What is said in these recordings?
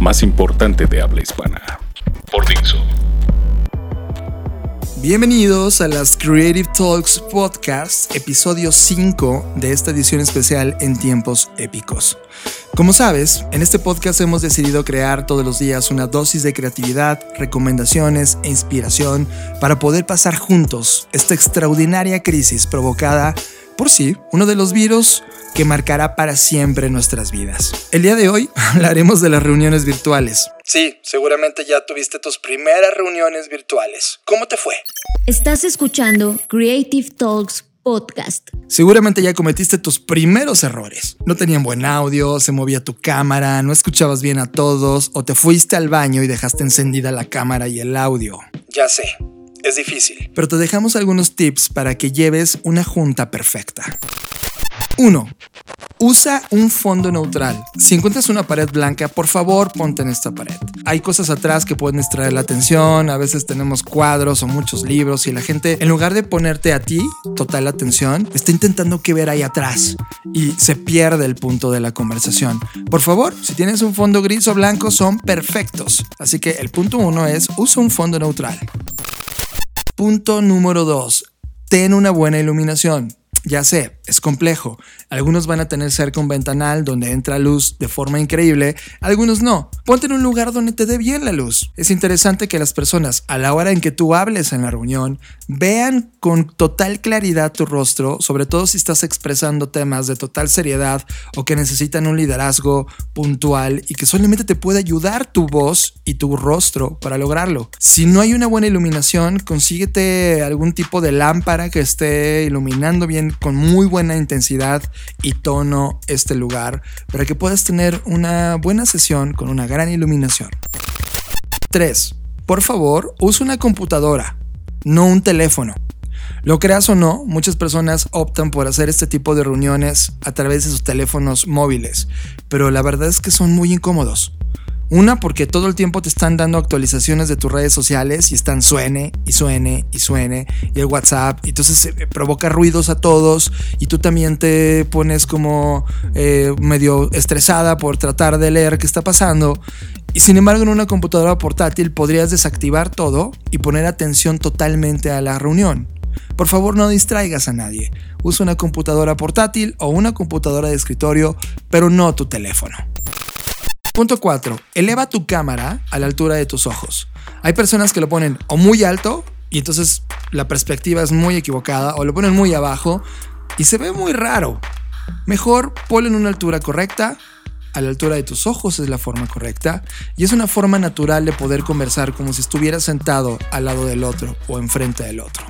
más importante de habla hispana. Por Dixo. Bienvenidos a las Creative Talks Podcast, episodio 5 de esta edición especial en tiempos épicos. Como sabes, en este podcast hemos decidido crear todos los días una dosis de creatividad, recomendaciones e inspiración para poder pasar juntos esta extraordinaria crisis provocada por sí, uno de los virus que marcará para siempre nuestras vidas. El día de hoy hablaremos de las reuniones virtuales. Sí, seguramente ya tuviste tus primeras reuniones virtuales. ¿Cómo te fue? Estás escuchando Creative Talks Podcast. Seguramente ya cometiste tus primeros errores. No tenían buen audio, se movía tu cámara, no escuchabas bien a todos o te fuiste al baño y dejaste encendida la cámara y el audio. Ya sé, es difícil. Pero te dejamos algunos tips para que lleves una junta perfecta. 1. Usa un fondo neutral. Si encuentras una pared blanca, por favor ponte en esta pared. Hay cosas atrás que pueden distraer la atención, a veces tenemos cuadros o muchos libros y la gente, en lugar de ponerte a ti total atención, está intentando que ver ahí atrás y se pierde el punto de la conversación. Por favor, si tienes un fondo gris o blanco, son perfectos. Así que el punto 1 es usa un fondo neutral. Punto número 2. Ten una buena iluminación. Ya sé, es complejo. Algunos van a tener cerca un ventanal donde entra luz de forma increíble, algunos no. Ponte en un lugar donde te dé bien la luz. Es interesante que las personas, a la hora en que tú hables en la reunión, vean con total claridad tu rostro, sobre todo si estás expresando temas de total seriedad o que necesitan un liderazgo puntual y que solamente te puede ayudar tu voz y tu rostro para lograrlo. Si no hay una buena iluminación, consíguete algún tipo de lámpara que esté iluminando bien con muy buena intensidad y tono este lugar para que puedas tener una buena sesión con una gran iluminación. 3. Por favor, usa una computadora, no un teléfono. Lo creas o no, muchas personas optan por hacer este tipo de reuniones a través de sus teléfonos móviles, pero la verdad es que son muy incómodos. Una, porque todo el tiempo te están dando actualizaciones de tus redes sociales y están suene y suene y suene y el WhatsApp. Y entonces provoca ruidos a todos y tú también te pones como eh, medio estresada por tratar de leer qué está pasando. Y sin embargo, en una computadora portátil podrías desactivar todo y poner atención totalmente a la reunión. Por favor, no distraigas a nadie. Usa una computadora portátil o una computadora de escritorio, pero no tu teléfono. Punto 4. Eleva tu cámara a la altura de tus ojos. Hay personas que lo ponen o muy alto y entonces la perspectiva es muy equivocada o lo ponen muy abajo y se ve muy raro. Mejor ponlo en una altura correcta, a la altura de tus ojos es la forma correcta y es una forma natural de poder conversar como si estuvieras sentado al lado del otro o enfrente del otro.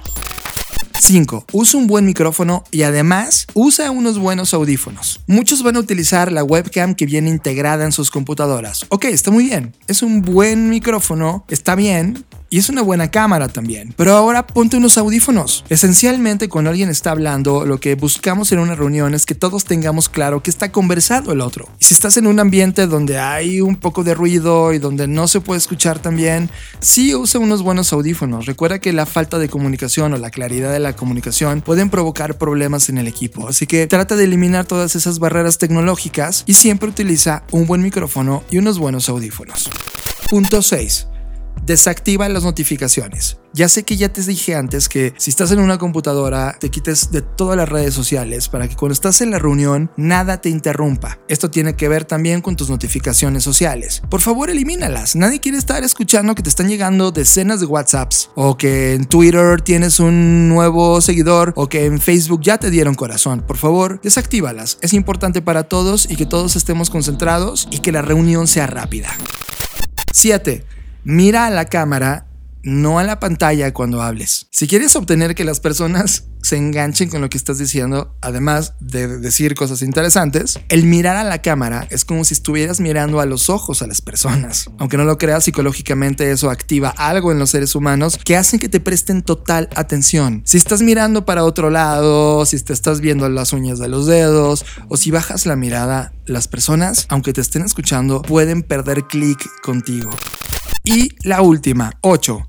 5. Usa un buen micrófono y además usa unos buenos audífonos. Muchos van a utilizar la webcam que viene integrada en sus computadoras. Ok, está muy bien. Es un buen micrófono, está bien, y es una buena cámara también. Pero ahora ponte unos audífonos. Esencialmente cuando alguien está hablando, lo que buscamos en una reunión es que todos tengamos claro que está conversando el otro. Y si estás en un ambiente donde hay un poco de ruido y donde no se puede escuchar tan bien, sí usa unos buenos audífonos. Recuerda que la falta de comunicación o la claridad de la comunicación pueden provocar problemas en el equipo. Así que trata de eliminar todas esas barreras tecnológicas y siempre utiliza un buen micrófono y unos buenos audífonos. Punto 6 desactiva las notificaciones. Ya sé que ya te dije antes que si estás en una computadora te quites de todas las redes sociales para que cuando estás en la reunión nada te interrumpa. Esto tiene que ver también con tus notificaciones sociales. Por favor, elimínalas. Nadie quiere estar escuchando que te están llegando decenas de WhatsApps o que en Twitter tienes un nuevo seguidor o que en Facebook ya te dieron corazón. Por favor, desactívalas. Es importante para todos y que todos estemos concentrados y que la reunión sea rápida. 7 mira a la cámara no a la pantalla cuando hables. Si quieres obtener que las personas se enganchen con lo que estás diciendo, además de decir cosas interesantes, el mirar a la cámara es como si estuvieras mirando a los ojos a las personas. Aunque no lo creas, psicológicamente eso activa algo en los seres humanos que hacen que te presten total atención. Si estás mirando para otro lado, si te estás viendo las uñas de los dedos o si bajas la mirada, las personas, aunque te estén escuchando, pueden perder clic contigo. Y la última, 8.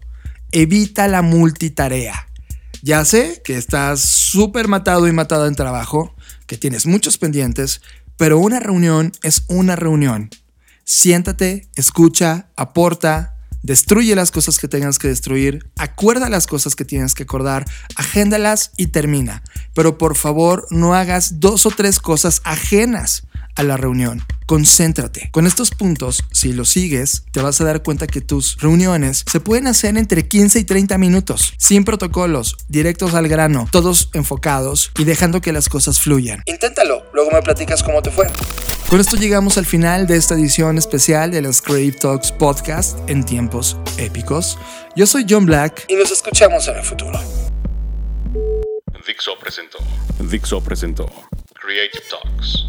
Evita la multitarea. Ya sé que estás súper matado y matada en trabajo, que tienes muchos pendientes, pero una reunión es una reunión. Siéntate, escucha, aporta, destruye las cosas que tengas que destruir, acuerda las cosas que tienes que acordar, agéndalas y termina. Pero por favor no hagas dos o tres cosas ajenas a la reunión. Concéntrate. Con estos puntos, si los sigues, te vas a dar cuenta que tus reuniones se pueden hacer entre 15 y 30 minutos, sin protocolos, directos al grano, todos enfocados y dejando que las cosas fluyan. Inténtalo, luego me platicas cómo te fue. Con esto llegamos al final de esta edición especial de los Creative Talks Podcast en tiempos épicos. Yo soy John Black y nos escuchamos en el futuro. Dixo presentó. Dixo presentó Creative Talks